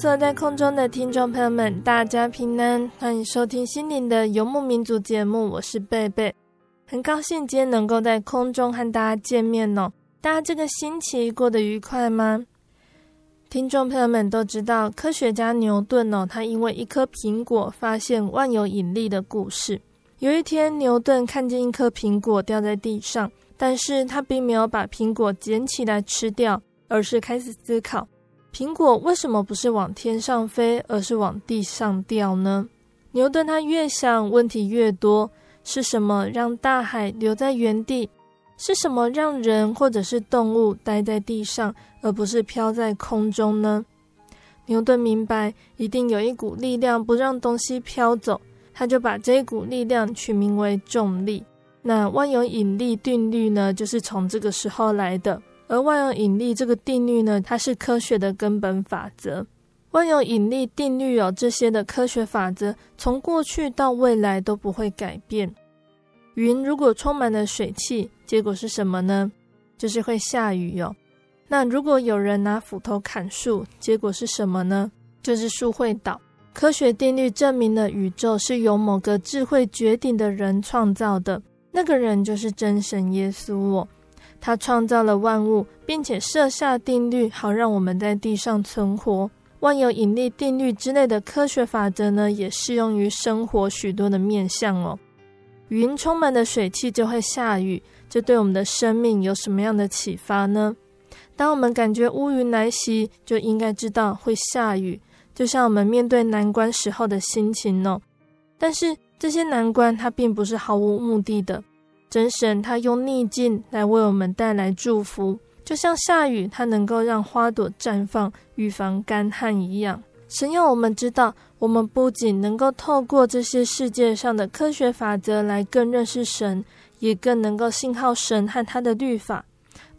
坐，在空中的听众朋友们，大家平安，欢迎收听心灵的游牧民族节目，我是贝贝，很高兴今天能够在空中和大家见面哦。大家这个星期过得愉快吗？听众朋友们都知道，科学家牛顿哦，他因为一颗苹果发现万有引力的故事。有一天，牛顿看见一颗苹果掉在地上，但是他并没有把苹果捡起来吃掉，而是开始思考。苹果为什么不是往天上飞，而是往地上掉呢？牛顿他越想，问题越多。是什么让大海留在原地？是什么让人或者是动物待在地上，而不是飘在空中呢？牛顿明白，一定有一股力量不让东西飘走，他就把这股力量取名为重力。那万有引力定律呢，就是从这个时候来的。而万有引力这个定律呢，它是科学的根本法则。万有引力定律有这些的科学法则，从过去到未来都不会改变。云如果充满了水汽，结果是什么呢？就是会下雨哟。那如果有人拿斧头砍树，结果是什么呢？就是树会倒。科学定律证明了宇宙是由某个智慧绝顶的人创造的，那个人就是真神耶稣哦。他创造了万物，并且设下定律，好让我们在地上存活。万有引力定律之类的科学法则呢，也适用于生活许多的面向哦。云充满了水汽就会下雨，这对我们的生命有什么样的启发呢？当我们感觉乌云来袭，就应该知道会下雨，就像我们面对难关时候的心情哦。但是这些难关它并不是毫无目的的。真神他用逆境来为我们带来祝福，就像下雨，它能够让花朵绽放，预防干旱一样。神要我们知道，我们不仅能够透过这些世界上的科学法则来更认识神，也更能够信靠神和他的律法。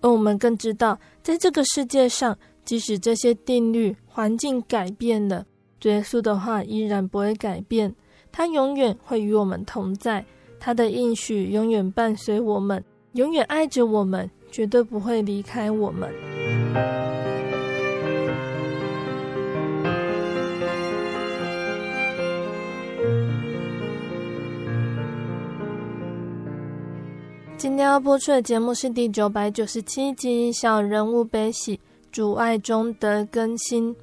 而我们更知道，在这个世界上，即使这些定律、环境改变了，耶稣的话依然不会改变，他永远会与我们同在。他的应许永远伴随我们，永远爱着我们，绝对不会离开我们。今天要播出的节目是第九百九十七集《小人物悲喜，主爱中的更新》。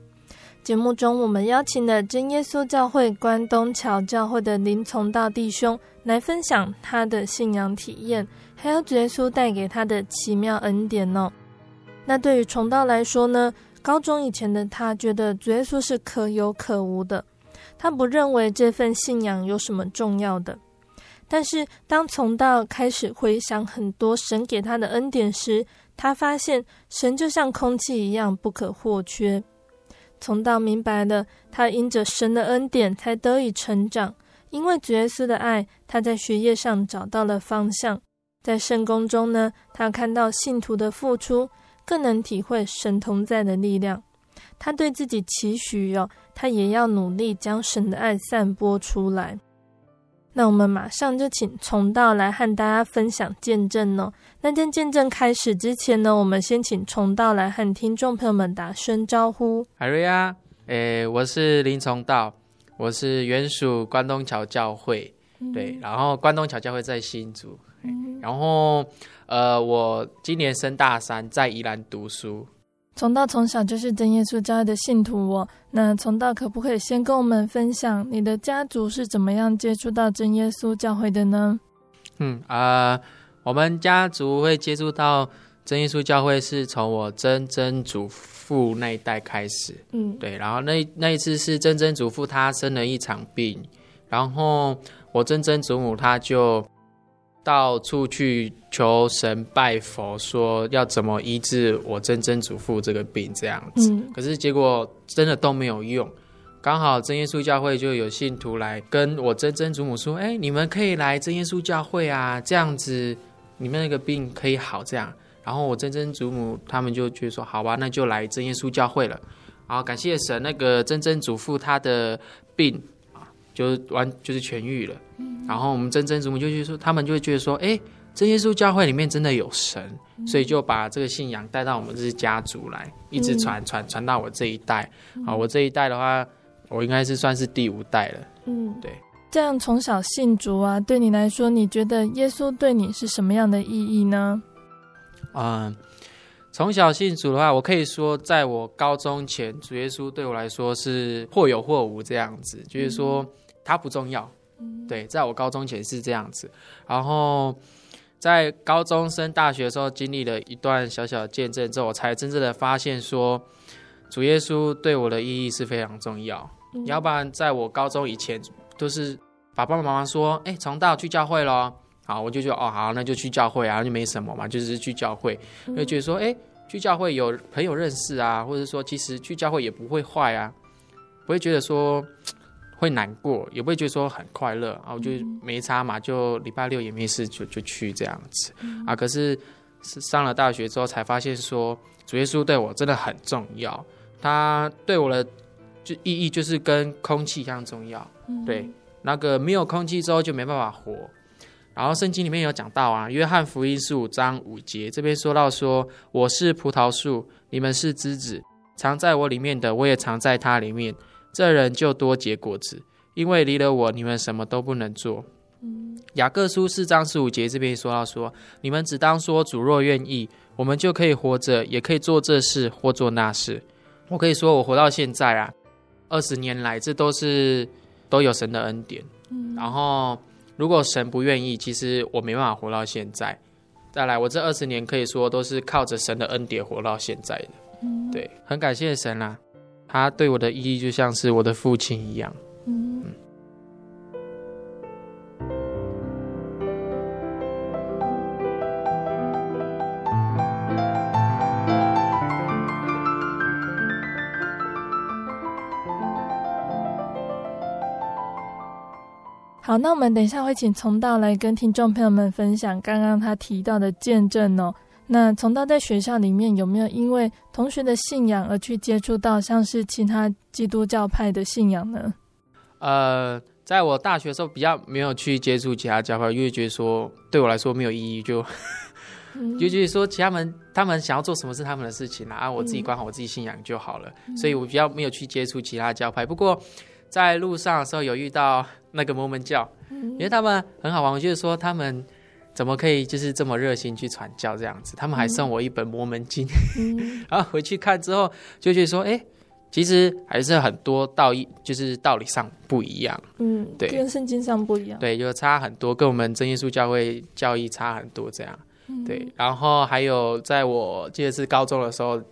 节目中，我们邀请了真耶稣教会关东桥教会的林从道弟兄来分享他的信仰体验，还有主耶稣带给他的奇妙恩典哦。那对于从道来说呢，高中以前的他觉得主耶稣是可有可无的，他不认为这份信仰有什么重要的。但是当从道开始回想很多神给他的恩典时，他发现神就像空气一样不可或缺。从道明白了，他因着神的恩典才得以成长。因为主耶稣的爱，他在学业上找到了方向。在圣工中呢，他看到信徒的付出，更能体会神同在的力量。他对自己期许哟、哦，他也要努力将神的爱散播出来。那我们马上就请从道来和大家分享见证哦。那在见证开始之前呢，我们先请从道来和听众朋友们打声招呼。海瑞啊，诶，我是林从道，我是原属关东桥教会，嗯、对，然后关东桥教会在新竹，嗯、然后呃，我今年升大三，在宜兰读书。从道从小就是真耶稣教会的信徒哦。那从道可不可以先跟我们分享你的家族是怎么样接触到真耶稣教会的呢？嗯啊、呃，我们家族会接触到真耶稣教会是从我曾曾祖父那一代开始。嗯，对。然后那那一次是曾曾祖父他生了一场病，然后我曾曾祖母他就。到处去求神拜佛，说要怎么医治我曾曾祖父这个病这样子。嗯、可是结果真的都没有用。刚好真耶稣教会就有信徒来跟我曾曾祖母说：“哎，你们可以来真耶稣教会啊，这样子你们那个病可以好。”这样，然后我曾曾祖母他们就觉得说：“好吧，那就来真耶稣教会了。”然后感谢神，那个曾曾祖父他的病。就完就是痊愈了，嗯、然后我们曾曾祖母就觉得说，他们就会觉得说，哎，真耶稣教会里面真的有神，嗯、所以就把这个信仰带到我们这些家族来，一直传、嗯、传传到我这一代。啊、嗯，我这一代的话，我应该是算是第五代了。嗯，对。这样从小信主啊，对你来说，你觉得耶稣对你是什么样的意义呢？嗯，从小信主的话，我可以说，在我高中前，主耶稣对我来说是或有或无这样子，就是说。嗯他不重要，对，在我高中前是这样子，然后在高中升大学的时候，经历了一段小小的见证之后，我才真正的发现说，主耶稣对我的意义是非常重要。嗯、要不然，在我高中以前，都是爸爸妈妈说，哎，从大去教会咯。好，我就觉得哦，好，那就去教会啊，就没什么嘛，就是去教会，就觉得说，哎，去教会有朋友认识啊，或者说，其实去教会也不会坏啊，不会觉得说。会难过，也不会觉得说很快乐啊，我就没差嘛，就礼拜六也没事，就就去这样子啊。可是上了大学之后，才发现说主耶稣对我真的很重要，他对我的就意义就是跟空气一样重要。对，那个没有空气之后就没办法活。然后圣经里面有讲到啊，约翰福音十五章五节这边说到说，我是葡萄树，你们是枝子，藏在我里面的，我也藏在它里面。这人就多结果子，因为离了我，你们什么都不能做。嗯、雅各书四章十五节这边说到说，你们只当说主若愿意，我们就可以活着，也可以做这事或做那事。我可以说我活到现在啊，二十年来这都是都有神的恩典。嗯、然后如果神不愿意，其实我没办法活到现在。再来，我这二十年可以说都是靠着神的恩典活到现在的。嗯、对，很感谢神啦、啊。他对我的意义就像是我的父亲一样。好，那我们等一下会请从道来跟听众朋友们分享刚刚他提到的见证哦。那从道在学校里面有没有因为同学的信仰而去接触到像是其他基督教派的信仰呢？呃，在我大学的时候比较没有去接触其他教派，因为觉得说对我来说没有意义，就、嗯、就觉得说其他们他们想要做什么是他们的事情啊，我自己管好我自己信仰就好了，嗯、所以我比较没有去接触其他教派。不过在路上的时候有遇到那个摩门教，因为他们很好玩，我觉得说他们。怎么可以就是这么热心去传教这样子？他们还送我一本《摩门经》，嗯，然后回去看之后就觉得说，哎，其实还是很多道义，就是道理上不一样。嗯，对，跟圣经上不一样。对，就差很多，跟我们真耶稣教会教义差很多这样。嗯、对，然后还有在我记得是高中的时候，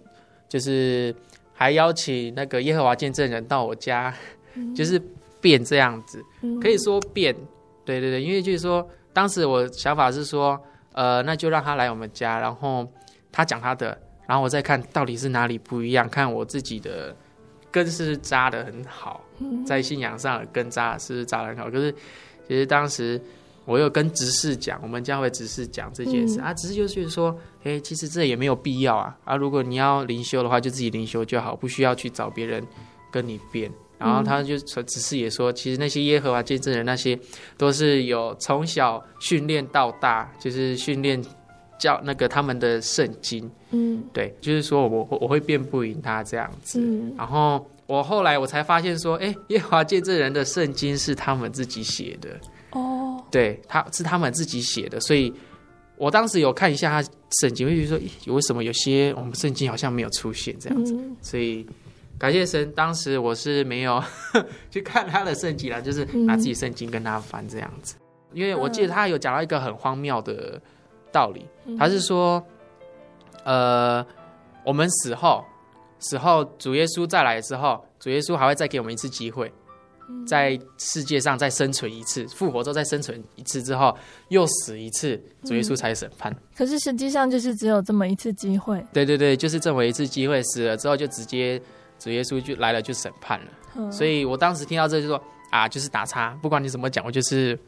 就是还邀请那个耶和华见证人到我家，嗯、就是变这样子，可以说变。对对对，因为就是说。当时我想法是说，呃，那就让他来我们家，然后他讲他的，然后我再看到底是哪里不一样，看我自己的根是扎的很好，在信仰上的根扎是扎得很好。可是其实当时我有跟执事讲，我们将会执事讲这件事、嗯、啊，执事就是说，哎，其实这也没有必要啊，啊，如果你要灵修的话，就自己灵修就好，不需要去找别人跟你辩。然后他就说只是也说，其实那些耶和华见证人那些都是有从小训练到大，就是训练教那个他们的圣经。嗯，对，就是说我我会辩不赢他这样子。嗯，然后我后来我才发现说，哎，耶和华见证人的圣经是他们自己写的。哦，对，他是他们自己写的，所以我当时有看一下他圣经，我就说，为什么有些我们圣经好像没有出现这样子？嗯、所以感谢神，当时我是没有 去看他的圣经啦，就是拿自己圣经跟他翻这样子，嗯、因为我记得他有讲到一个很荒谬的道理，嗯、他是说，呃，我们死后，死后主耶稣再来之后，主耶稣还会再给我们一次机会。在世界上再生存一次，复活之后再生存一次之后，又死一次，主耶稣才审判。可是实际上就是只有这么一次机会。对对对，就是这么一次机会，死了之后就直接主耶稣就来了就审判了。嗯、所以我当时听到这就说啊，就是打叉，不管你怎么讲，我就是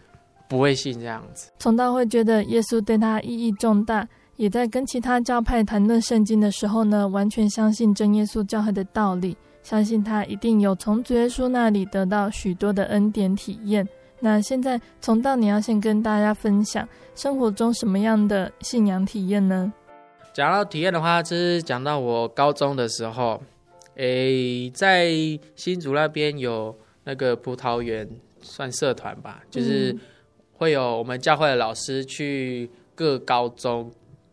不会信这样子。从道会觉得耶稣对他意义重大，也在跟其他教派谈论圣经的时候呢，完全相信真耶稣教会的道理。相信他一定有从主耶稣那里得到许多的恩典体验。那现在从道你要先跟大家分享生活中什么样的信仰体验呢？讲到体验的话，就是讲到我高中的时候，诶，在新竹那边有那个葡萄园算社团吧，就是会有我们教会的老师去各高中，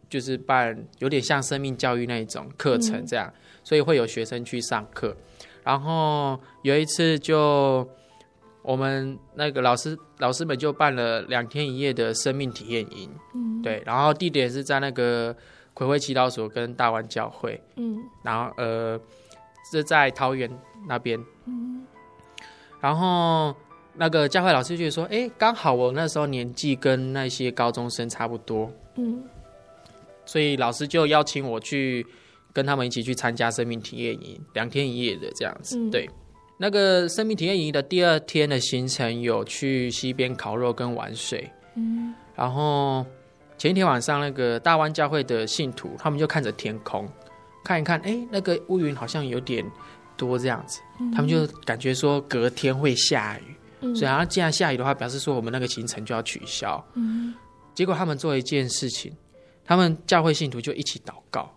就是办有点像生命教育那一种课程这样。嗯所以会有学生去上课，然后有一次就我们那个老师老师们就办了两天一夜的生命体验营，嗯，对，然后地点是在那个葵会祈祷所跟大湾教会，嗯，然后呃是在桃园那边，嗯，然后那个教会老师就说，哎，刚好我那时候年纪跟那些高中生差不多，嗯，所以老师就邀请我去。跟他们一起去参加生命体验营，两天一夜的这样子。嗯、对，那个生命体验营的第二天的行程有去溪边烤肉跟玩水。嗯，然后前一天晚上，那个大湾教会的信徒，他们就看着天空，看一看，哎，那个乌云好像有点多这样子。嗯、他们就感觉说隔天会下雨，嗯、所以，然后既然下雨的话，表示说我们那个行程就要取消。嗯，结果他们做一件事情，他们教会信徒就一起祷告。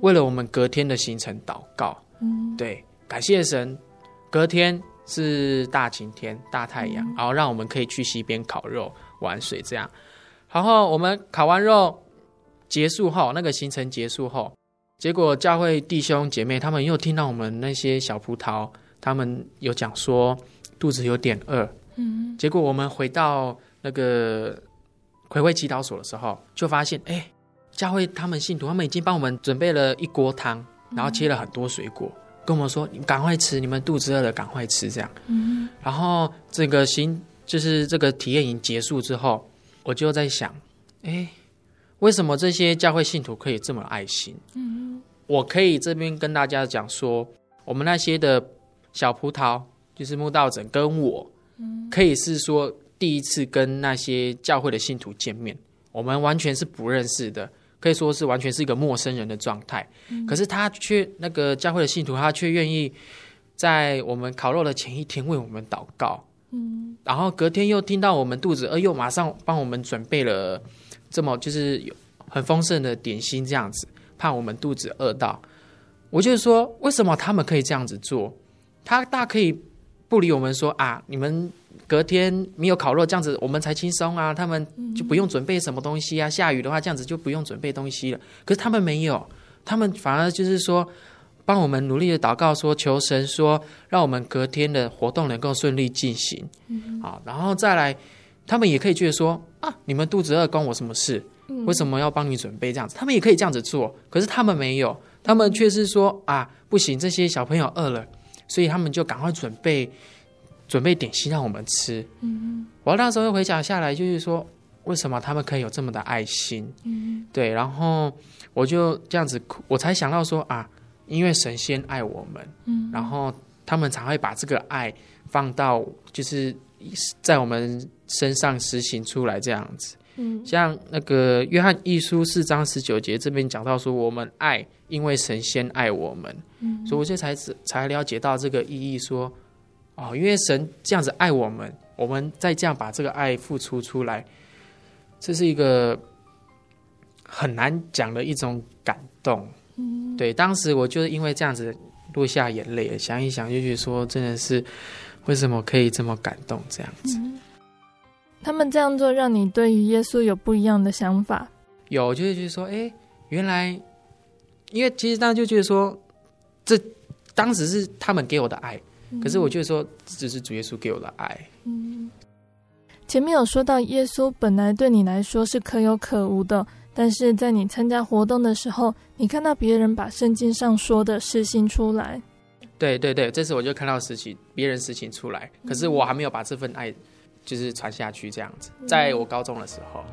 为了我们隔天的行程祷告，嗯，对，感谢神，隔天是大晴天、大太阳，嗯、然后让我们可以去溪边烤肉、玩水，这样。然后我们烤完肉结束后，那个行程结束后，结果教会弟兄姐妹他们又听到我们那些小葡萄，他们有讲说肚子有点饿，嗯，结果我们回到那个葵会祈祷所的时候，就发现，哎。教会他们信徒，他们已经帮我们准备了一锅汤，然后切了很多水果，跟我们说：“你赶快吃，你们肚子饿了，赶快吃。”这样。嗯。然后这个行就是这个体验营结束之后，我就在想，哎，为什么这些教会信徒可以这么爱心？嗯。我可以这边跟大家讲说，我们那些的小葡萄，就是慕道者跟我，可以是说第一次跟那些教会的信徒见面，我们完全是不认识的。可以说是完全是一个陌生人的状态，嗯、可是他却那个教会的信徒，他却愿意在我们烤肉的前一天为我们祷告，嗯，然后隔天又听到我们肚子饿，又马上帮我们准备了这么就是有很丰盛的点心这样子，怕我们肚子饿到。我就是说，为什么他们可以这样子做？他大可以不理我们说啊，你们。隔天没有烤肉，这样子我们才轻松啊！他们就不用准备什么东西啊。下雨的话，这样子就不用准备东西了。可是他们没有，他们反而就是说，帮我们努力的祷告，说求神说，让我们隔天的活动能够顺利进行。嗯，好，然后再来，他们也可以觉得说啊，你们肚子饿关我什么事？为什么要帮你准备这样子？他们也可以这样子做，可是他们没有，他们却是说啊，不行，这些小朋友饿了，所以他们就赶快准备。准备点心让我们吃。嗯，我那时候回想下来，就是说，为什么他们可以有这么的爱心？嗯哼，对，然后我就这样子，我才想到说啊，因为神仙爱我们，嗯，然后他们才会把这个爱放到，就是在我们身上实行出来这样子。嗯，像那个约翰一书四章十九节这边讲到说，我们爱，因为神先爱我们。嗯，所以我就才才了解到这个意义说。哦，因为神这样子爱我们，我们再这样把这个爱付出出来，这是一个很难讲的一种感动。嗯，对，当时我就是因为这样子落下眼泪，想一想就觉得说，真的是为什么可以这么感动这样子。嗯，他们这样做，让你对于耶稣有不一样的想法？有，就是就是说，哎，原来，因为其实当时就觉得说，这当时是他们给我的爱。可是我觉得说，这是主耶稣给我的爱。嗯，前面有说到，耶稣本来对你来说是可有可无的，但是在你参加活动的时候，你看到别人把圣经上说的实行出来。对对对，这次我就看到实情别人实行出来，可是我还没有把这份爱就是传下去，这样子，在我高中的时候。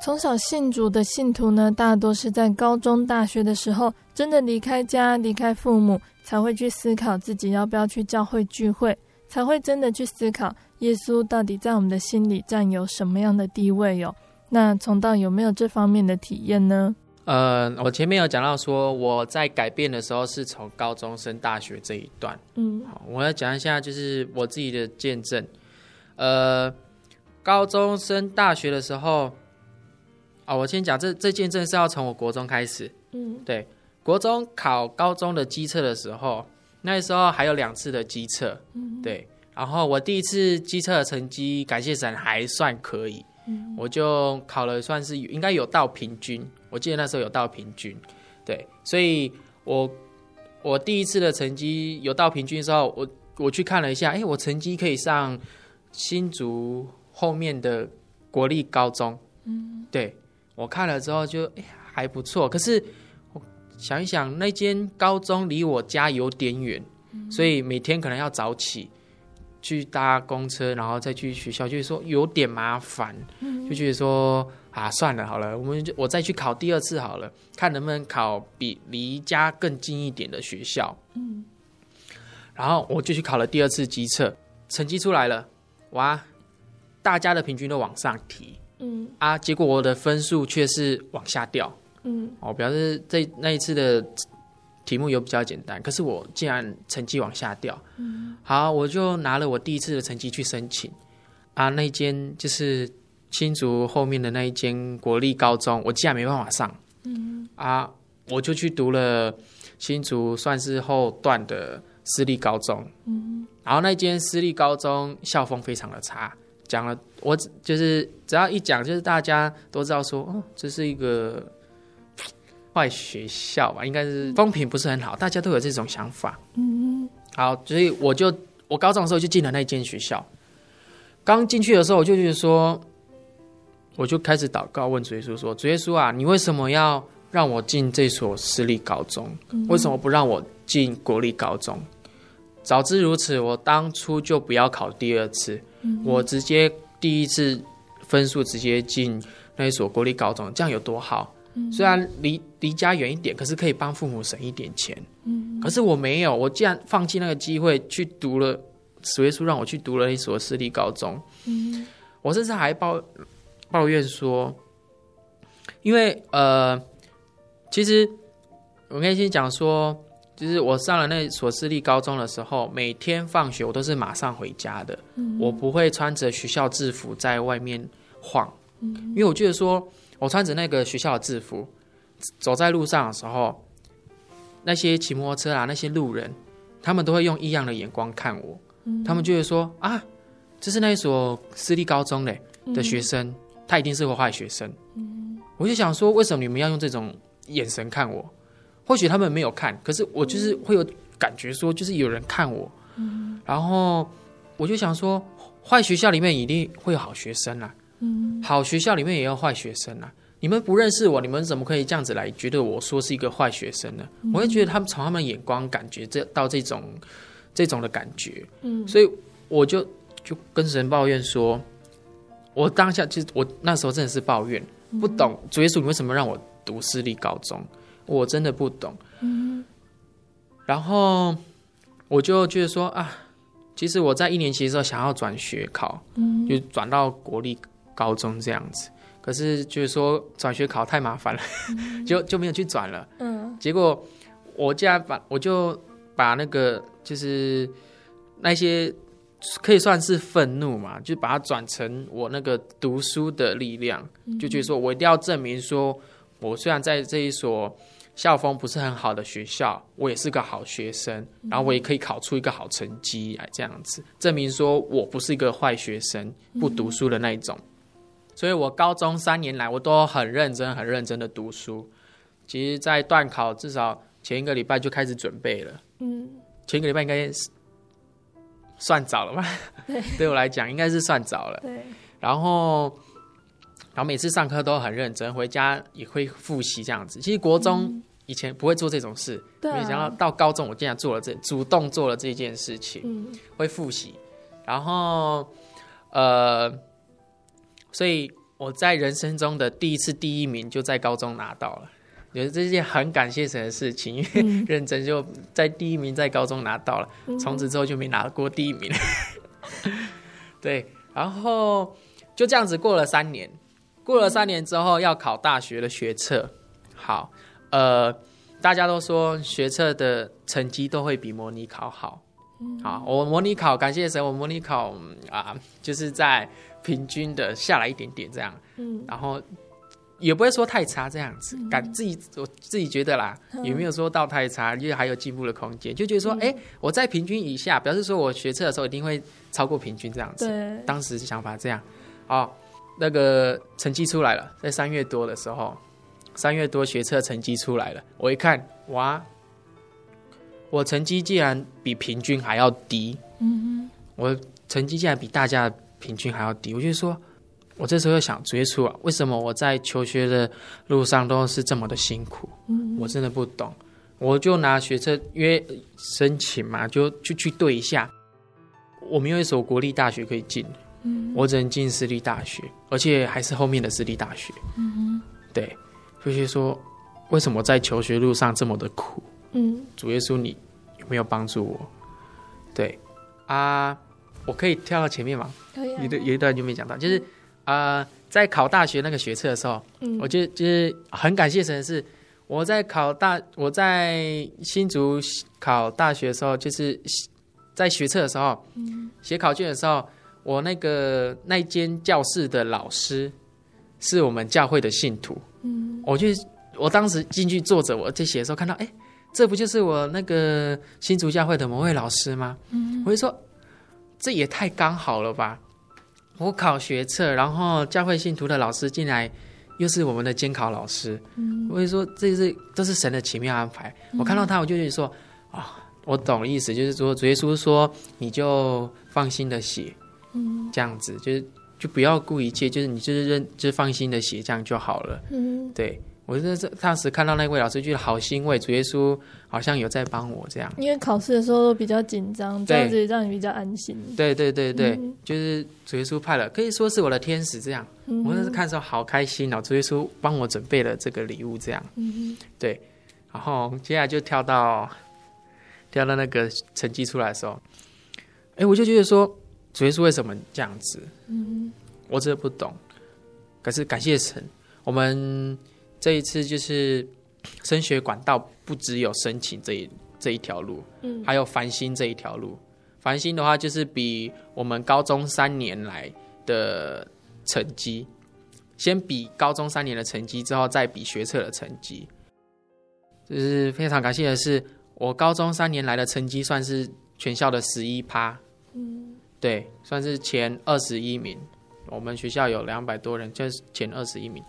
从小信主的信徒呢，大多是在高中、大学的时候，真的离开家、离开父母，才会去思考自己要不要去教会聚会，才会真的去思考耶稣到底在我们的心里占有什么样的地位哟。那从到有没有这方面的体验呢？呃，我前面有讲到说，我在改变的时候是从高中升大学这一段。嗯，好，我要讲一下就是我自己的见证。呃，高中升大学的时候。啊、哦，我先讲这这件证是要从我国中开始。嗯，对，国中考高中的机测的时候，那时候还有两次的机测。嗯，对，然后我第一次机测的成绩，感谢神还算可以。嗯，我就考了，算是应该有到平均。我记得那时候有到平均。对，所以我我第一次的成绩有到平均的时候，我我去看了一下，哎，我成绩可以上新竹后面的国立高中。嗯，对。我看了之后就哎还不错，可是我想一想，那间高中离我家有点远，嗯、所以每天可能要早起去搭公车，然后再去学校，就是说有点麻烦，嗯、就觉得说啊算了好了，我们就我再去考第二次好了，看能不能考比离家更近一点的学校。嗯，然后我就去考了第二次机测，成绩出来了，哇，大家的平均都往上提。嗯啊，结果我的分数却是往下掉。嗯，哦，表示这那一次的题目有比较简单，可是我竟然成绩往下掉。嗯，好，我就拿了我第一次的成绩去申请。啊，那间就是新竹后面的那一间国立高中，我竟然没办法上。嗯，啊，我就去读了新竹算是后段的私立高中。嗯，然后那间私立高中校风非常的差。讲了，我就是只要一讲，就是大家都知道说，哦，这是一个 坏学校吧？应该是风评不是很好，大家都有这种想法。嗯，好，所以我就我高中的时候就进了那间学校。刚进去的时候，我就觉得说，我就开始祷告，问主耶稣说：“主耶稣啊，你为什么要让我进这所私立高中？为什么不让我进国立高中？早知如此，我当初就不要考第二次。”我直接第一次分数直接进那一所国立高中，这样有多好？虽然离离家远一点，可是可以帮父母省一点钱。可是我没有，我竟然放弃那个机会去读了，主耶稣让我去读了一所私立高中。我甚至还抱抱怨说，因为呃，其实我跟你先讲说。就是我上了那所私立高中的时候，每天放学我都是马上回家的，嗯、我不会穿着学校制服在外面晃，嗯、因为我觉得说，我穿着那个学校的制服走在路上的时候，那些骑摩托车啊，那些路人，他们都会用异样的眼光看我，嗯、他们就会说啊，这是那一所私立高中嘞的学生，嗯、他一定是个坏学生。嗯、我就想说，为什么你们要用这种眼神看我？或许他们没有看，可是我就是会有感觉说，就是有人看我，嗯、然后我就想说，坏学校里面一定会有好学生啊，嗯、好学校里面也有坏学生啊。你们不认识我，你们怎么可以这样子来觉得我说是一个坏学生呢？我会觉得他们从他们眼光感觉这到这种这种的感觉，嗯、所以我就就跟神抱怨说，我当下其实我那时候真的是抱怨，不懂主耶稣你为什么让我读私立高中。我真的不懂。嗯，然后我就觉得说啊，其实我在一年级的时候想要转学考，嗯，就转到国立高中这样子。可是就是说转学考太麻烦了，嗯、就就没有去转了。嗯，结果我家把我就把那个就是那些可以算是愤怒嘛，就把它转成我那个读书的力量，嗯、就觉得说我一定要证明说，我虽然在这一所校风不是很好的学校，我也是个好学生，然后我也可以考出一个好成绩来这样子证明说我不是一个坏学生，不读书的那一种。嗯所以，我高中三年来，我都很认真、很认真的读书。其实，在段考至少前一个礼拜就开始准备了。嗯，前一个礼拜应该算早了吧？对，对我来讲应该是算早了。对。然后，然后每次上课都很认真，回家也会复习这样子。其实国中以前不会做这种事，嗯、没想到到高中我竟然做了这，主动做了这件事情。嗯，会复习。然后，呃。所以我在人生中的第一次第一名就在高中拿到了，觉得这是件很感谢神的事情，因为认真就在第一名在高中拿到了，从此之后就没拿过第一名。对，然后就这样子过了三年，过了三年之后要考大学的学测，好，呃，大家都说学测的成绩都会比模拟考好，好，我模拟考感谢神，我模拟考啊，就是在。平均的下来一点点这样，嗯，然后也不会说太差这样子，嗯、感自己我自己觉得啦，嗯、也没有说到太差，因为还有进步的空间，就觉得说，哎、嗯，我在平均以下，表示说我学测的时候一定会超过平均这样子。对，当时想法这样，哦，那个成绩出来了，在三月多的时候，三月多学测成绩出来了，我一看，哇，我成绩竟然比平均还要低，嗯哼，我成绩竟然比大家。平均还要低，我就说，我这时候又想，追出啊，为什么我在求学的路上都是这么的辛苦？嗯，我真的不懂。我就拿学测约申请嘛，就就去对一下。我没有一所国立大学可以进，嗯，我只能进私立大学，而且还是后面的私立大学。嗯，对，就是说，为什么在求学路上这么的苦？嗯，主耶稣，你有没有帮助我？对，啊。我可以跳到前面吗？可以、啊。有的有一段就没讲到，就是啊、呃，在考大学那个学测的时候，嗯，我就就是很感谢神的是，我在考大我在新竹考大学的时候，就是在学测的时候，嗯，写考卷的时候，我那个那间教室的老师是我们教会的信徒，嗯，我就我当时进去坐着，我在写的时候看到，哎，这不就是我那个新竹教会的某位老师吗？嗯，我就说。这也太刚好了吧！我考学测，然后教会信徒的老师进来，又是我们的监考老师。嗯，我就说这是都是神的奇妙安排。嗯、我看到他，我就觉得说啊、哦，我懂意思，就是说主耶稣说你就放心的写，嗯，这样子就是就不要顾一切，就是你就是认就放心的写，这样就好了。嗯，对。我是这当时看到那位老师，觉得好欣慰，主耶稣好像有在帮我这样。因为考试的时候都比较紧张，这样子让你比较安心。对对对对，嗯、就是主耶稣派了，可以说是我的天使这样。嗯、我那时看的时候好开心哦，主耶稣帮我准备了这个礼物这样。嗯哼对，然后接下来就跳到跳到那个成绩出来的时候，哎，我就觉得说主耶稣为什么这样子？嗯哼我真的不懂。可是感谢神，我们。这一次就是升学管道不只有申请这一这一条路，嗯，还有繁星这一条路。繁星的话就是比我们高中三年来的成绩，先比高中三年的成绩，之后再比学测的成绩。就是非常感谢的是，我高中三年来的成绩算是全校的十一趴，嗯，对，算是前二十一名。我们学校有两百多人，就是前二十一名。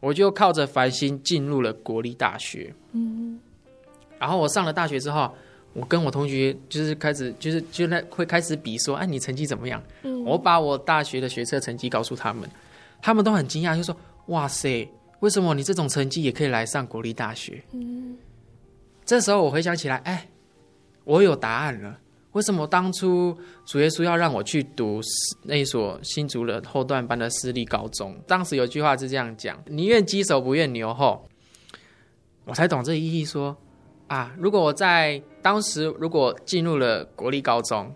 我就靠着繁星进入了国立大学，嗯，然后我上了大学之后，我跟我同学就是开始就是就那会开始比说，哎，你成绩怎么样？嗯，我把我大学的学测成绩告诉他们，他们都很惊讶，就说，哇塞，为什么你这种成绩也可以来上国立大学？嗯，这时候我回想起来，哎，我有答案了。为什么当初主耶稣要让我去读那一所新竹的后段班的私立高中？当时有句话是这样讲：“宁愿鸡首不愿牛后。”我才懂这意义说。说啊，如果我在当时如果进入了国立高中，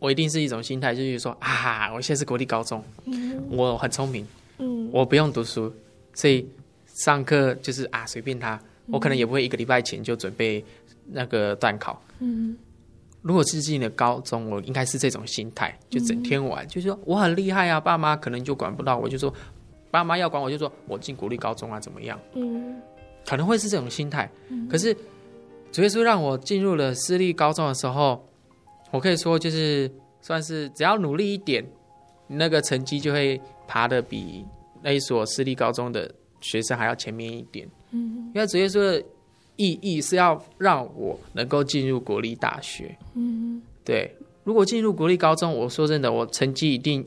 我一定是一种心态，就是说啊，我现在是国立高中，嗯、我很聪明，嗯，我不用读书，所以上课就是啊随便他，我可能也不会一个礼拜前就准备那个段考，嗯。如果是进了高中，我应该是这种心态，就整天玩，嗯、就是说我很厉害啊，爸妈可能就管不到我，就说爸妈要管我，就说我进国立高中啊，怎么样？嗯，可能会是这种心态。嗯、可是主耶稣让我进入了私立高中的时候，我可以说就是算是只要努力一点，那个成绩就会爬的比那一所私立高中的学生还要前面一点。嗯，因为主耶稣的。意义是要让我能够进入国立大学。嗯，对。如果进入国立高中，我说真的，我成绩一定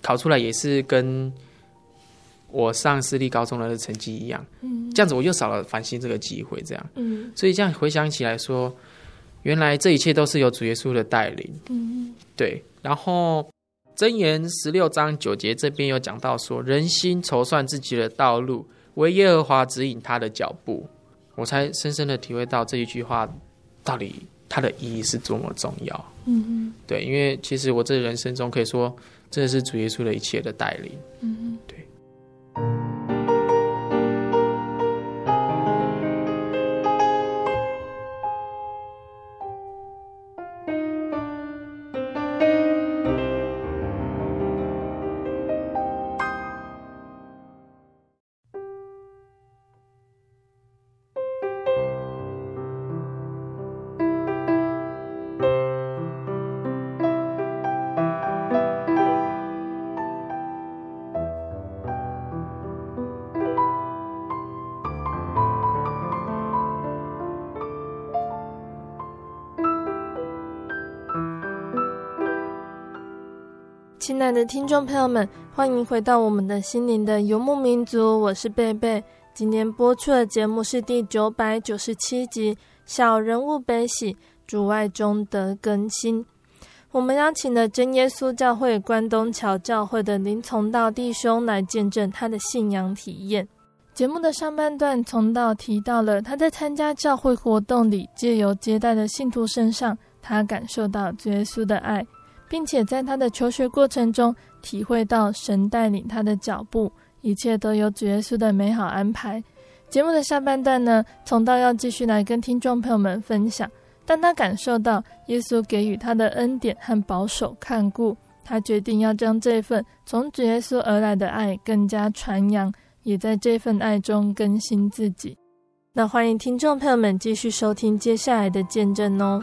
考出来也是跟我上私立高中的成绩一样。嗯，这样子我又少了反省这个机会。这样，嗯，所以这样回想起来说，原来这一切都是有主耶稣的带领。嗯，对。然后箴言十六章九节这边有讲到说，人心筹算自己的道路，惟耶和华指引他的脚步。我才深深的体会到这一句话，到底它的意义是多么重要。嗯嗯，对，因为其实我这人生中可以说，真的是主耶稣的一切的带领。嗯嗯，对。亲爱的听众朋友们，欢迎回到我们的心灵的游牧民族，我是贝贝。今天播出的节目是第九百九十七集《小人物悲喜，主外中的更新》。我们邀请了真耶稣教会关东桥教会的林从道弟兄来见证他的信仰体验。节目的上半段，从道提到了他在参加教会活动里，借由接待的信徒身上，他感受到主耶稣的爱。并且在他的求学过程中，体会到神带领他的脚步，一切都有主耶稣的美好安排。节目的下半段呢，从道要继续来跟听众朋友们分享。当他感受到耶稣给予他的恩典和保守看顾，他决定要将这份从主耶稣而来的爱更加传扬，也在这份爱中更新自己。那欢迎听众朋友们继续收听接下来的见证哦。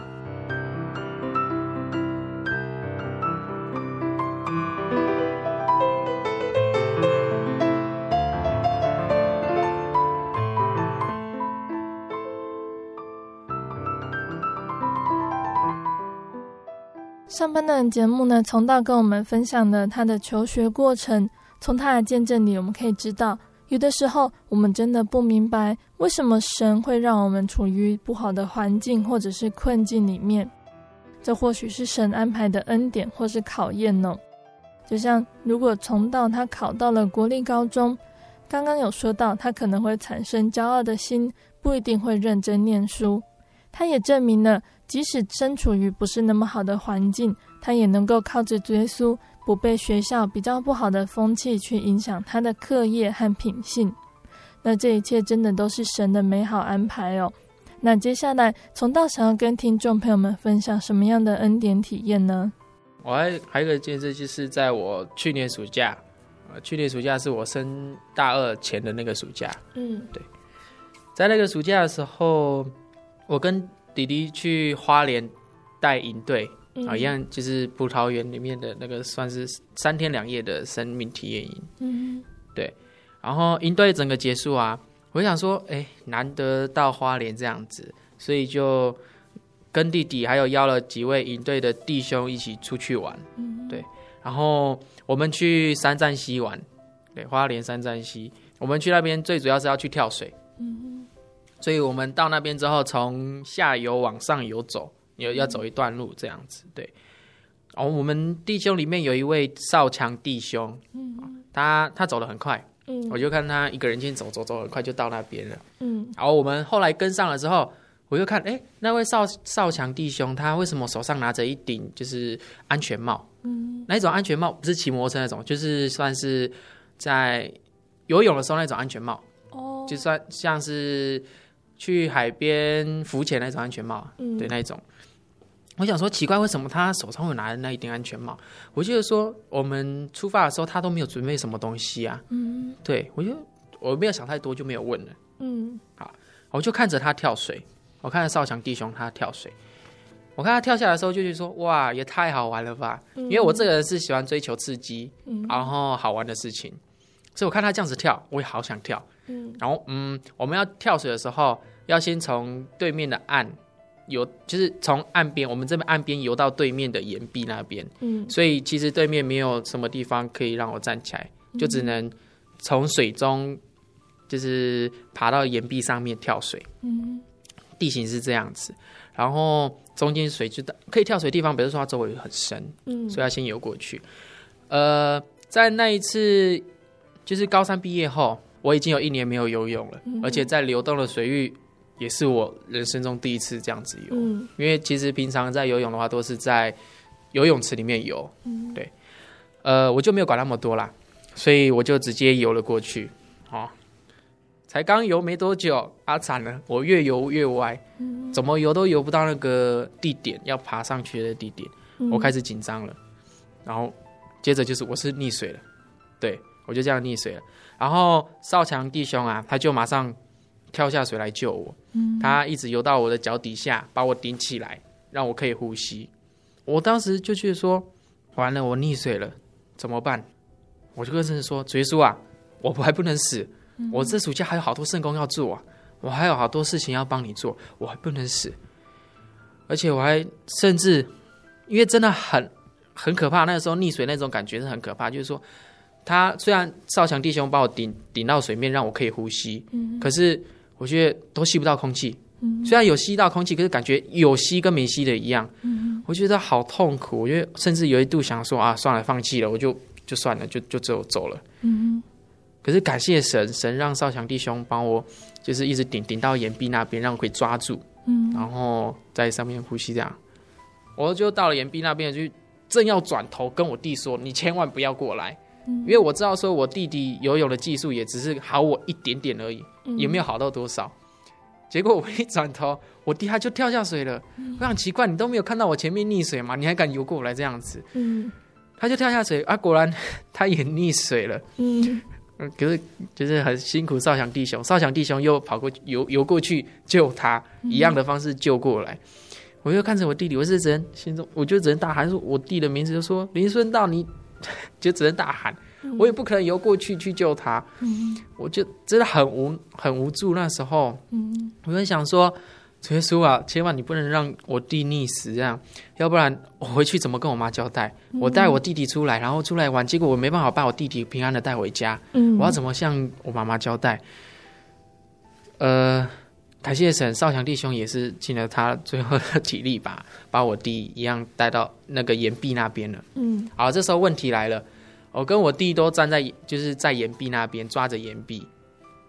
上半段节目呢，从道跟我们分享了他的求学过程。从他的见证里，我们可以知道，有的时候我们真的不明白，为什么神会让我们处于不好的环境或者是困境里面。这或许是神安排的恩典，或是考验呢。就像如果从道他考到了国立高中，刚刚有说到，他可能会产生骄傲的心，不一定会认真念书。他也证明了。即使身处于不是那么好的环境，他也能够靠着主耶稣，不被学校比较不好的风气去影响他的课业和品性。那这一切真的都是神的美好安排哦。那接下来从道想要跟听众朋友们分享什么样的恩典体验呢？我还还有一个见证，就是在我去年暑假，呃，去年暑假是我升大二前的那个暑假。嗯，对，在那个暑假的时候，我跟弟弟去花莲带营队啊，一样就是葡萄园里面的那个，算是三天两夜的生命体验营。嗯，对。然后营队整个结束啊，我想说，哎，难得到花莲这样子，所以就跟弟弟还有邀了几位营队的弟兄一起出去玩。嗯，对。然后我们去三站溪玩，对，花莲三站溪，我们去那边最主要是要去跳水。嗯。所以我们到那边之后，从下游往上游走，要要走一段路这样子，对。然后我们弟兄里面有一位少强弟兄，嗯他他走得很快，嗯，我就看他一个人先走走走，很快就到那边了。嗯，然后我们后来跟上了之后，我就看，哎，那位少少强弟兄，他为什么手上拿着一顶就是安全帽？嗯，那一种安全帽不是骑摩托车那种，就是算是在游泳的时候那种安全帽。哦，就算像是去海边浮潜那种安全帽，嗯，对，那一种。我想说奇怪，为什么他手上会拿着那一顶安全帽？我记得说我们出发的时候，他都没有准备什么东西啊。嗯，对，我就我没有想太多，就没有问了。嗯，好，我就看着他跳水，我看着少强弟兄他跳水，我看他跳下来的时候，就觉得说哇，也太好玩了吧！嗯、因为我这个人是喜欢追求刺激，嗯、然后好玩的事情，所以我看他这样子跳，我也好想跳。嗯，然后嗯，我们要跳水的时候，要先从对面的岸。游就是从岸边，我们这边岸边游到对面的岩壁那边，嗯，所以其实对面没有什么地方可以让我站起来，就只能从水中就是爬到岩壁上面跳水，嗯，地形是这样子，然后中间水就可以跳水的地方，比如说它周围很深，嗯，所以要先游过去。呃，在那一次就是高三毕业后，我已经有一年没有游泳了，而且在流动的水域。也是我人生中第一次这样子游，嗯、因为其实平常在游泳的话都是在游泳池里面游，嗯、对，呃，我就没有管那么多啦，所以我就直接游了过去，哦，才刚游没多久，啊惨了，我越游越歪，嗯、怎么游都游不到那个地点要爬上去的地点，嗯、我开始紧张了，然后接着就是我是溺水了，对，我就这样溺水了，然后少强弟兄啊，他就马上。跳下水来救我，嗯、他一直游到我的脚底下，把我顶起来，让我可以呼吸。我当时就觉得说，完了，我溺水了，怎么办？我就跟神说：“主耶稣啊，我还不能死，嗯、我这暑假还有好多圣工要做啊，我还有好多事情要帮你做，我还不能死。而且我还甚至，因为真的很很可怕，那个时候溺水那种感觉是很可怕，就是说，他虽然少强弟兄把我顶顶到水面，让我可以呼吸，嗯、可是。我觉得都吸不到空气，嗯虽然有吸到空气，可是感觉有吸跟没吸的一样。嗯我觉得好痛苦，我觉得甚至有一度想说啊，算了，放弃了，我就就算了，就就走走了。嗯可是感谢神，神让少强弟兄帮我，就是一直顶顶到岩壁那边，让我可以抓住，嗯然后在上面呼吸这样。我就到了岩壁那边，就正要转头跟我弟说：“你千万不要过来。”因为我知道，说我弟弟游泳的技术也只是好我一点点而已，也没有好到多少。结果我一转头，我弟他就跳下水了。我想奇怪，你都没有看到我前面溺水嘛？你还敢游过来这样子？他就跳下水啊，果然 他也溺水了。嗯，可是就是很辛苦，少强弟兄，少强弟兄又跑过去游游过去救他，一样的方式救过来。我又看着我弟弟，我是只能心中，我就只能大喊说我弟的名字，就说林顺道你。就只能大喊，我也不可能游过去去救他，嗯、我就真的很无很无助。那时候，嗯、我就想说，主耶稣啊，千万你不能让我弟溺死，这样，要不然我回去怎么跟我妈交代？嗯、我带我弟弟出来，然后出来玩，结果我没办法把我弟弟平安的带回家，嗯、我要怎么向我妈妈交代？呃。感谢神，少强弟兄也是尽了他最后的体力吧，把我弟一样带到那个岩壁那边了。嗯，好，这时候问题来了，我跟我弟都站在就是在岩壁那边抓着岩壁，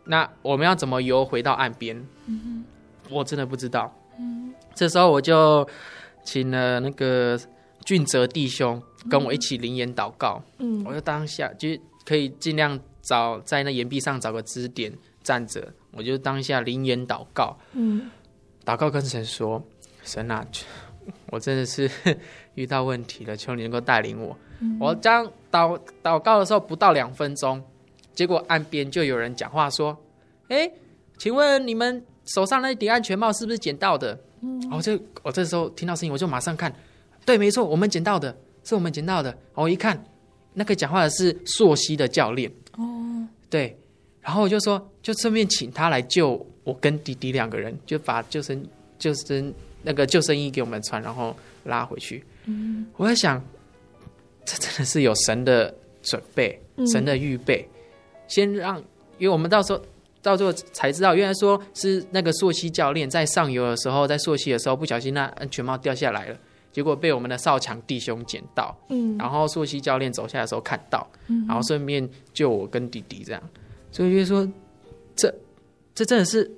那我们要怎么游回到岸边？嗯哼，我真的不知道。嗯，这时候我就请了那个俊泽弟兄跟我一起灵言祷告。嗯，我就当下就可以尽量找在那岩壁上找个支点站着。我就当下灵言祷告，嗯，祷告跟神说：“神啊，我真的是 遇到问题了，求你能够带领我。嗯”我将祷祷告的时候不到两分钟，结果岸边就有人讲话说：“哎，请问你们手上那顶安全帽是不是捡到的？”嗯，我就我这时候听到声音，我就马上看，对，没错，我们捡到的，是我们捡到的。我一看，那个讲话的是朔西的教练。哦，对。然后我就说，就顺便请他来救我跟弟弟两个人，就把救生救生那个救生衣给我们穿，然后拉回去。嗯，我在想，这真的是有神的准备，神的预备，嗯、先让，因为我们到时候到最后才知道，原来说是那个溯溪教练在上游的时候，在溯溪的时候不小心那安全帽掉下来了，结果被我们的少强弟兄捡到。嗯，然后溯溪教练走下来的时候看到，嗯、然后顺便救我跟弟弟这样。所以我就说，这这真的是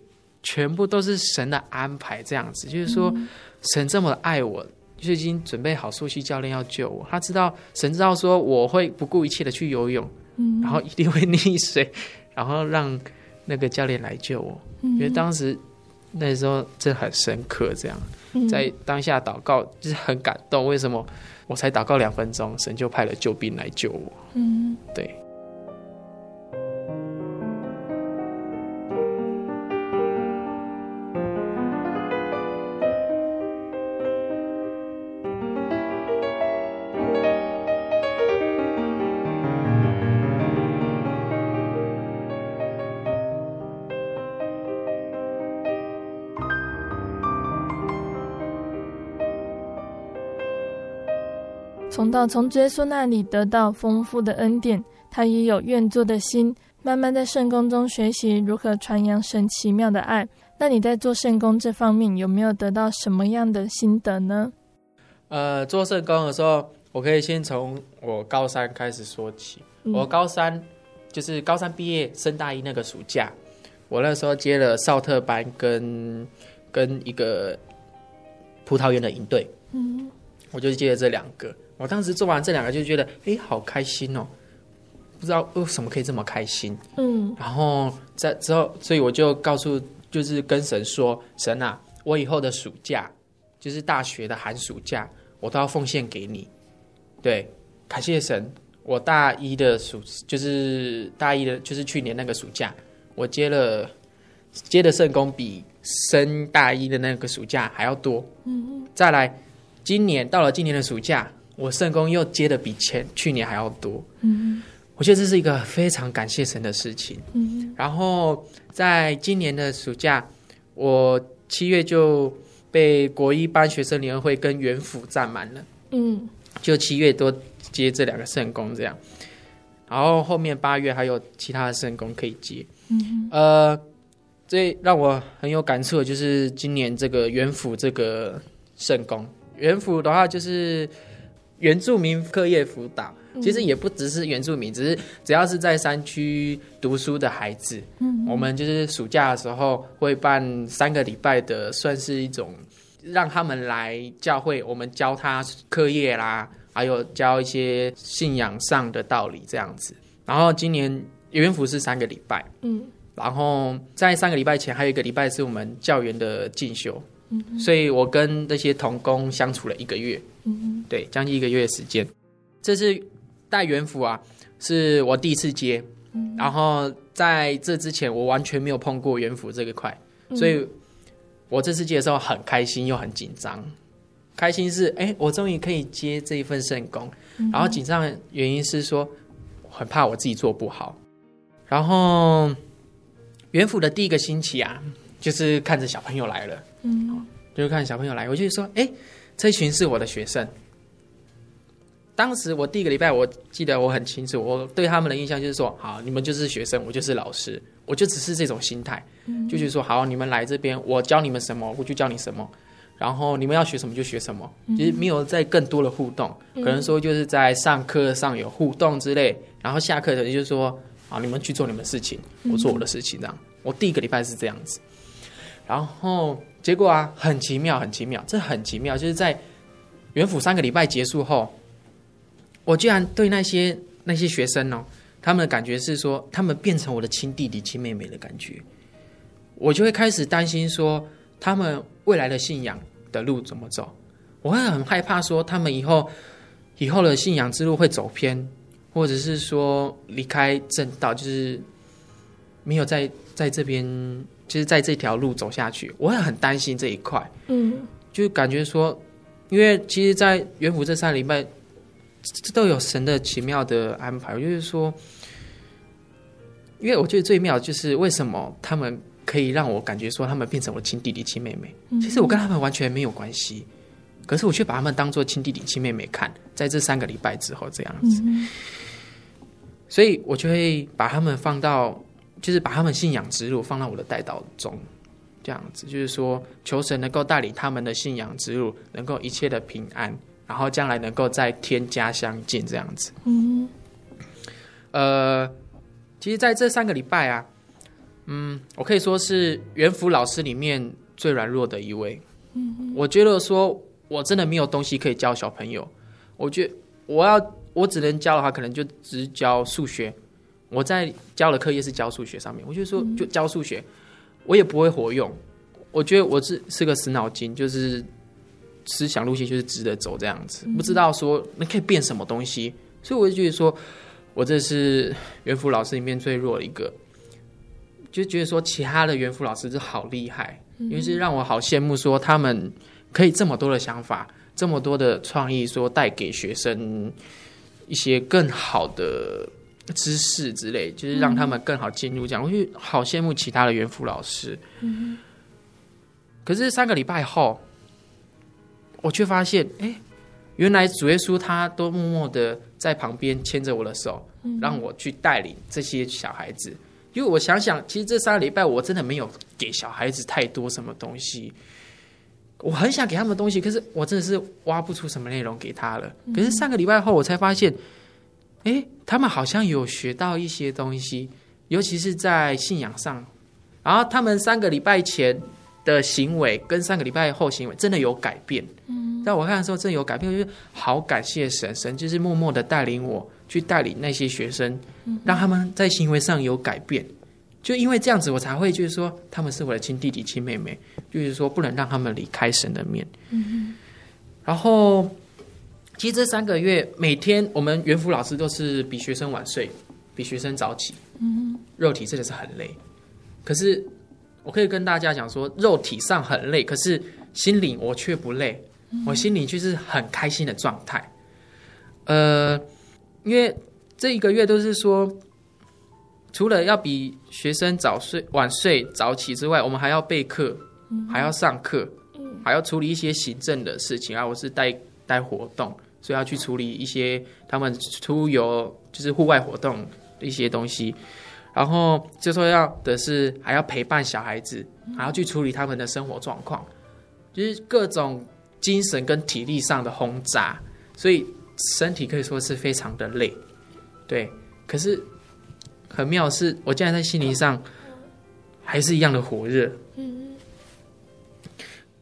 全部都是神的安排，这样子，就是说，神这么爱我，就已经准备好溯溪教练要救我。他知道，神知道说我会不顾一切的去游泳，然后一定会溺水，然后让那个教练来救我。因为当时那时候这很深刻，这样在当下祷告就是很感动。为什么？我才祷告两分钟，神就派了救兵来救我。嗯，对。从到从耶稣那里得到丰富的恩典，他也有愿做的心，慢慢在圣工中学习如何传扬神奇妙的爱。那你在做圣工这方面有没有得到什么样的心得呢？呃，做圣工的时候，我可以先从我高三开始说起。嗯、我高三就是高三毕业升大一那个暑假，我那时候接了少特班跟跟一个葡萄园的营队，嗯，我就接了这两个。我当时做完这两个就觉得，哎，好开心哦！不知道为什么可以这么开心。嗯，然后在之后，所以我就告诉，就是跟神说，神啊，我以后的暑假，就是大学的寒暑假，我都要奉献给你。对，感谢神，我大一的暑，就是大一的，就是去年那个暑假，我接了接的圣工比升大一的那个暑假还要多。嗯，再来，今年到了今年的暑假。我圣工又接的比前去年还要多，嗯，我觉得这是一个非常感谢神的事情，嗯，然后在今年的暑假，我七月就被国一班学生联合会跟元辅占满了，嗯，就七月多接这两个圣工这样，然后后面八月还有其他的圣工可以接，嗯，呃，最让我很有感触的就是今年这个元辅这个圣工，元辅的话就是。原住民课业辅导，其实也不只是原住民，只是只要是在山区读书的孩子，嗯，我们就是暑假的时候会办三个礼拜的，算是一种让他们来教会，我们教他课业啦，还有教一些信仰上的道理这样子。然后今年元辅是三个礼拜，嗯，然后在三个礼拜前还有一个礼拜是我们教员的进修。所以我跟那些童工相处了一个月，嗯，对，将近一个月的时间。这是带元辅啊，是我第一次接，嗯，然后在这之前我完全没有碰过元辅这个块，所以我这次接的时候很开心又很紧张。开心是哎，我终于可以接这一份圣工，然后紧张的原因是说很怕我自己做不好。然后元辅的第一个星期啊，就是看着小朋友来了。嗯，就是看小朋友来，我就说，哎，这一群是我的学生。当时我第一个礼拜，我记得我很清楚，我对他们的印象就是说，好，你们就是学生，我就是老师，我就只是这种心态，嗯、就是说，好，你们来这边，我教你们什么，我就教你什么，然后你们要学什么就学什么，就是没有在更多的互动，嗯、可能说就是在上课上有互动之类，然后下课的就是说，好，你们去做你们的事情，我做我的事情，这样。我第一个礼拜是这样子，然后。结果啊，很奇妙，很奇妙，这很奇妙，就是在元辅三个礼拜结束后，我居然对那些那些学生哦，他们的感觉是说，他们变成我的亲弟弟、亲妹妹的感觉，我就会开始担心说，他们未来的信仰的路怎么走？我会很害怕说，他们以后以后的信仰之路会走偏，或者是说离开正道，就是没有在在这边。就是在这条路走下去，我也很担心这一块。嗯，就感觉说，因为其实，在元府这三礼拜，这都有神的奇妙的安排。就是说，因为我觉得最妙就是为什么他们可以让我感觉说，他们变成我亲弟弟、亲妹妹。其实我跟他们完全没有关系，可是我却把他们当做亲弟弟、亲妹妹看。在这三个礼拜之后，这样子，所以我就会把他们放到。就是把他们信仰之路放到我的代祷中，这样子，就是说求神能够带领他们的信仰之路，能够一切的平安，然后将来能够在天家相见这样子。嗯，呃，其实在这三个礼拜啊，嗯，我可以说是元福老师里面最软弱的一位。嗯，我觉得说我真的没有东西可以教小朋友。我觉得我要我只能教的话，可能就只教数学。我在教的课业是教数学上面，我就说就教数学，我也不会活用。我觉得我是是个死脑筋，就是思想路线就是直的走这样子，不知道说你可以变什么东西。所以我就觉得说，我这是园辅老师里面最弱的一个，就觉得说其他的园辅老师是好厉害，因为是让我好羡慕，说他们可以这么多的想法，这么多的创意，说带给学生一些更好的。知识之类，就是让他们更好进入这样，嗯、我就好羡慕其他的园辅老师。嗯、可是三个礼拜后，我却发现，哎、欸，原来主耶稣他都默默的在旁边牵着我的手，嗯、让我去带领这些小孩子。因为我想想，其实这三个礼拜我真的没有给小孩子太多什么东西，我很想给他们东西，可是我真的是挖不出什么内容给他了。可是三个礼拜后，我才发现。哎，他们好像有学到一些东西，尤其是在信仰上。然后他们三个礼拜前的行为跟三个礼拜后行为真的有改变。嗯，在我看的时候，真的有改变，我就好感谢神，神就是默默的带领我去带领那些学生，让他们在行为上有改变。就因为这样子，我才会就是说，他们是我的亲弟弟、亲妹妹，就是说不能让他们离开神的面。嗯，然后。其实这三个月，每天我们元福老师都是比学生晚睡，比学生早起。嗯，肉体真的是很累。可是我可以跟大家讲说，肉体上很累，可是心灵我却不累。我心里就是很开心的状态。呃，因为这一个月都是说，除了要比学生早睡、晚睡、早起之外，我们还要备课，还要上课，还要处理一些行政的事情啊。我是带带活动。所以要去处理一些他们出游，就是户外活动的一些东西，然后最重要的是还要陪伴小孩子，还要去处理他们的生活状况，就是各种精神跟体力上的轰炸，所以身体可以说是非常的累，对。可是很妙是，我竟然在心灵上还是一样的火热，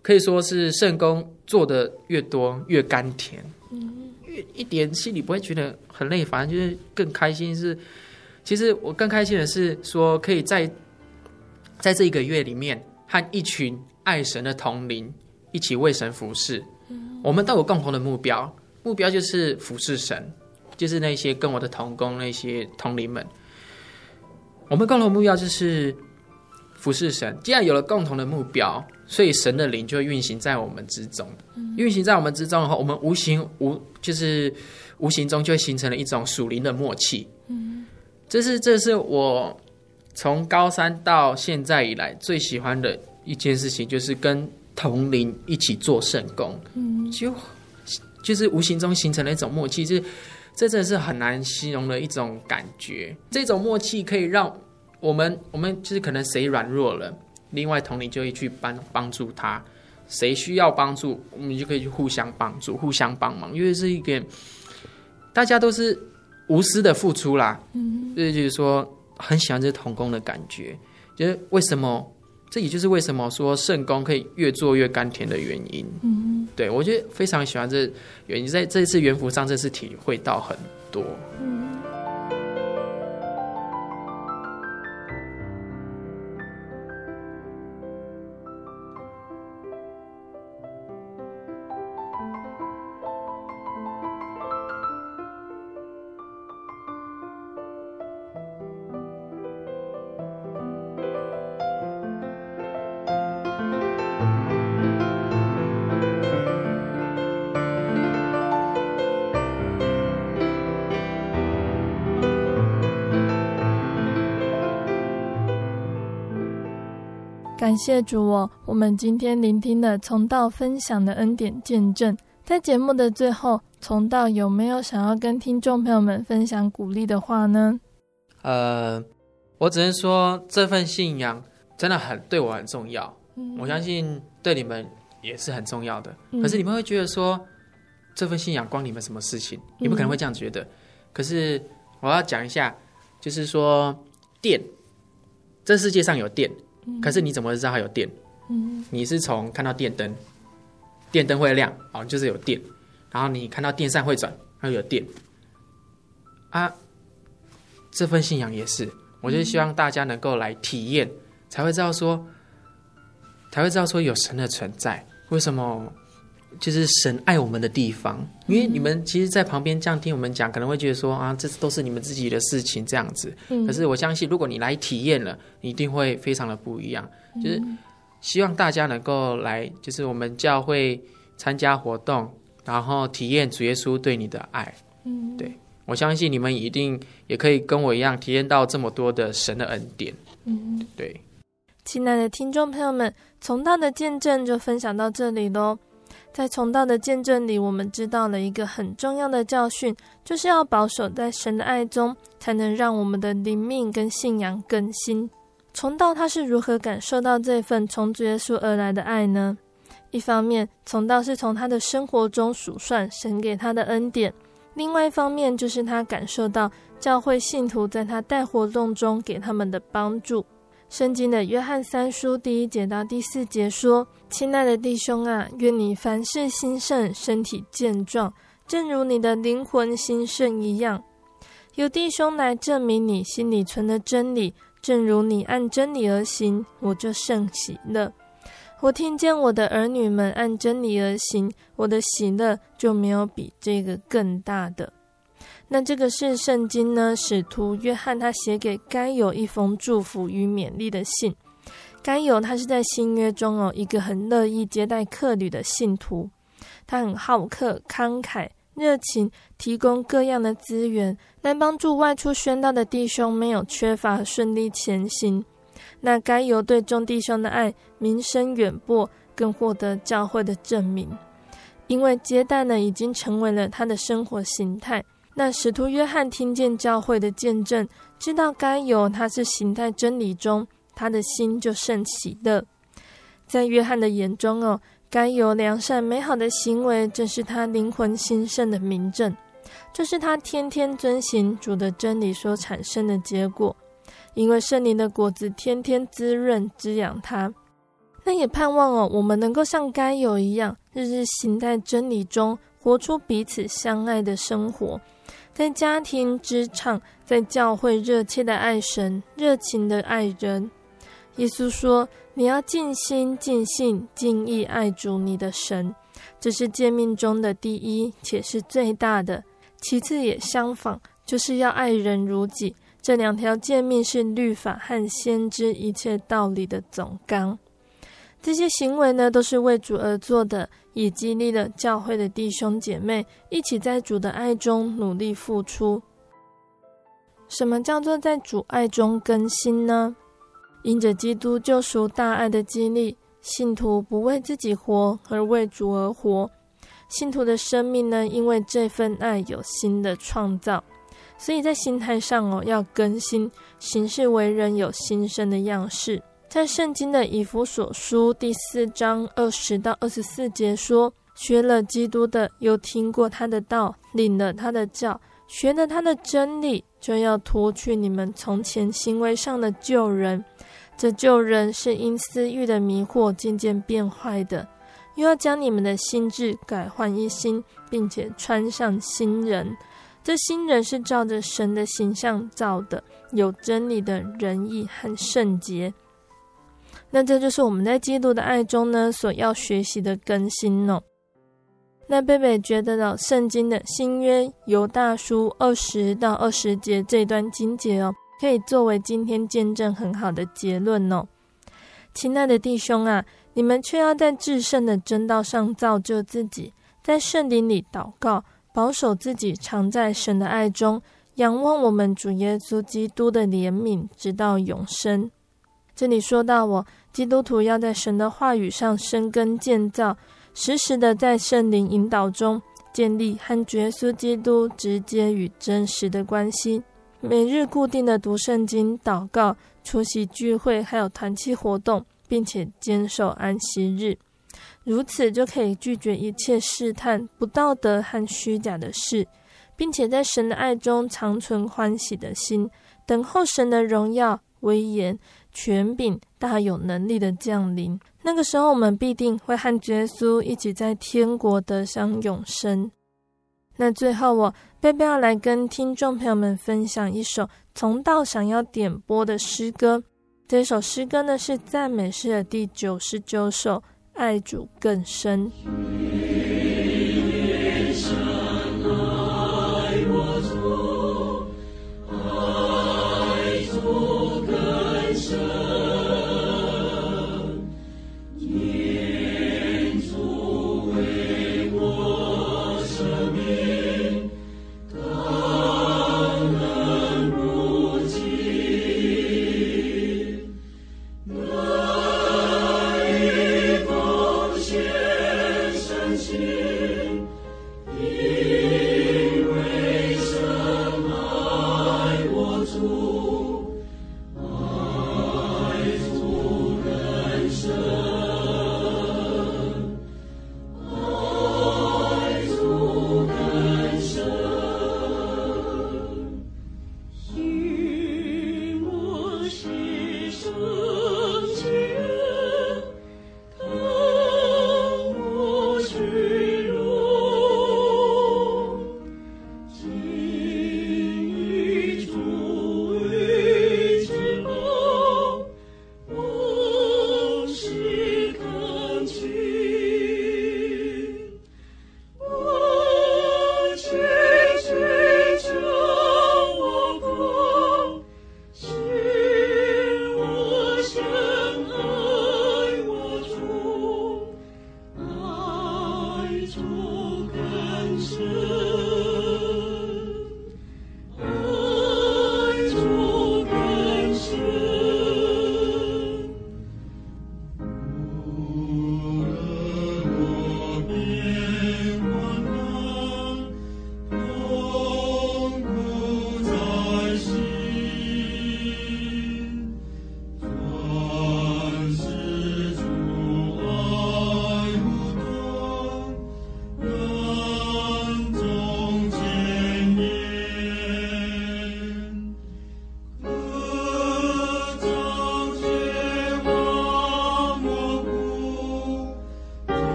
可以说是圣工做的越多越甘甜。一点心里不会觉得很累，反正就是更开心是。其实我更开心的是说，可以在在这一个月里面，和一群爱神的同龄一起为神服侍。我们都有共同的目标，目标就是服侍神，就是那些跟我的同工那些同龄们。我们共同的目标就是服侍神。既然有了共同的目标，所以神的灵就会运行在我们之中。运行在我们之中的话，我们无形无就是无形中就形成了一种属灵的默契。嗯，这是这是我从高三到现在以来最喜欢的一件事情，就是跟同龄一起做圣工。嗯，就就是无形中形成了一种默契，就是这真的是很难形容的一种感觉。这种默契可以让我们我们就是可能谁软弱了，另外同龄就会去帮帮助他。谁需要帮助，我们就可以去互相帮助、互相帮忙，因为是一个大家都是无私的付出啦。嗯，所以就是说很喜欢这童工的感觉，就是为什么，这也就是为什么说圣工可以越做越甘甜的原因。嗯，对，我觉得非常喜欢这原因，在这次元服上，这次体会到很多。嗯。谢主哦，我们今天聆听了从道分享的恩典见证。在节目的最后，从道有没有想要跟听众朋友们分享鼓励的话呢？呃，我只能说这份信仰真的很对我很重要，嗯、我相信对你们也是很重要的。嗯、可是你们会觉得说这份信仰关你们什么事情？你们可能会这样觉得。嗯、可是我要讲一下，就是说电，这世界上有电，可是你怎么知道它有电？嗯，你是从看到电灯，电灯会亮，哦，就是有电。然后你看到电扇会转，然后有电。啊，这份信仰也是，我就希望大家能够来体验，才会知道说，才会知道说有神的存在。为什么？就是神爱我们的地方。因为你们其实，在旁边这样听我们讲，可能会觉得说啊，这都是你们自己的事情这样子。可是我相信，如果你来体验了，你一定会非常的不一样。就是希望大家能够来，就是我们教会参加活动，然后体验主耶稣对你的爱。嗯，对。我相信你们一定也可以跟我一样体验到这么多的神的恩典。嗯，对。亲爱的听众朋友们，从道的见证就分享到这里喽。在从道的见证里，我们知道了一个很重要的教训，就是要保守在神的爱中，才能让我们的灵命跟信仰更新。从道他是如何感受到这份从主耶稣而来的爱呢？一方面，从道是从他的生活中数算神给他的恩典。另外一方面，就是他感受到教会信徒在他带活动中给他们的帮助。圣经的约翰三书第一节到第四节说：“亲爱的弟兄啊，愿你凡事兴盛，身体健壮，正如你的灵魂兴盛一样。有弟兄来证明你心里存的真理，正如你按真理而行，我就甚喜乐。”我听见我的儿女们按真理而行，我的喜乐就没有比这个更大的。那这个是圣经呢？使徒约翰他写给该犹一封祝福与勉励的信。该犹他是在新约中哦，一个很乐意接待客旅的信徒，他很好客、慷慨、热情，提供各样的资源来帮助外出宣道的弟兄没有缺乏，顺利前行。那该犹对众弟兄的爱名声远播，更获得教会的证明，因为接待呢已经成为了他的生活形态。那使徒约翰听见教会的见证，知道该有他是行在真理中，他的心就甚喜乐。在约翰的眼中哦，该有良善美好的行为，正是他灵魂兴盛的明证，这是他天天遵行主的真理所产生的结果。因为圣灵的果子天天滋润滋养他，那也盼望哦，我们能够像该有一样，日日行在真理中，活出彼此相爱的生活，在家庭、职场、在教会，热切的爱神，热情的爱人。耶稣说：“你要尽心、尽性、尽意爱主你的神，这是诫命中的第一，且是最大的。其次也相仿，就是要爱人如己。”这两条诫命是律法和先知一切道理的总纲。这些行为呢，都是为主而做的，也激励了教会的弟兄姐妹一起在主的爱中努力付出。什么叫做在主爱中更新呢？因着基督救赎大爱的激励，信徒不为自己活，而为主而活。信徒的生命呢，因为这份爱有新的创造。所以在心态上哦，要更新，行事为人有新生的样式。在圣经的以弗所书第四章二十到二十四节说：“学了基督的，又听过他的道，领了他的教，学了他的真理，就要脱去你们从前行为上的旧人。这旧人是因私欲的迷惑渐渐变坏的，又要将你们的心志改换一新，并且穿上新人。”这新人是照着神的形象造的，有真理的仁义和圣洁。那这就是我们在基督的爱中呢，所要学习的更新哦。那贝贝觉得呢，圣经的新约犹大书二十到二十节这段经节哦，可以作为今天见证很好的结论哦。亲爱的弟兄啊，你们却要在至圣的真道上造就自己，在圣灵里祷告。保守自己，常在神的爱中，仰望我们主耶稣基督的怜悯，直到永生。这里说到，我基督徒要在神的话语上生根建造，时时的在圣灵引导中建立和耶稣基督直接与真实的关系。每日固定的读圣经、祷告、出席聚会，还有团契活动，并且坚守安息日。如此就可以拒绝一切试探、不道德和虚假的事，并且在神的爱中长存欢喜的心，等候神的荣耀、威严、权柄、大有能力的降临。那个时候，我们必定会和耶稣一起在天国得享永生。那最后，我贝贝要来跟听众朋友们分享一首从道想要点播的诗歌。这首诗歌呢，是赞美诗的第九十九首《爱主更深》。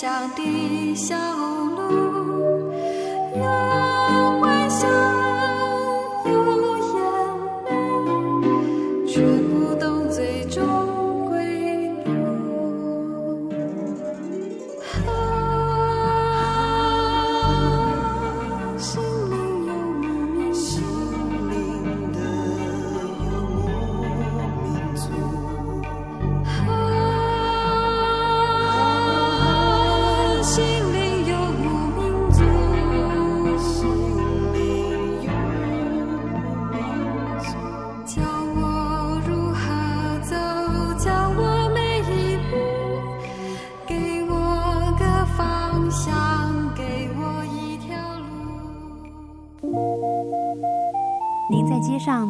乡的小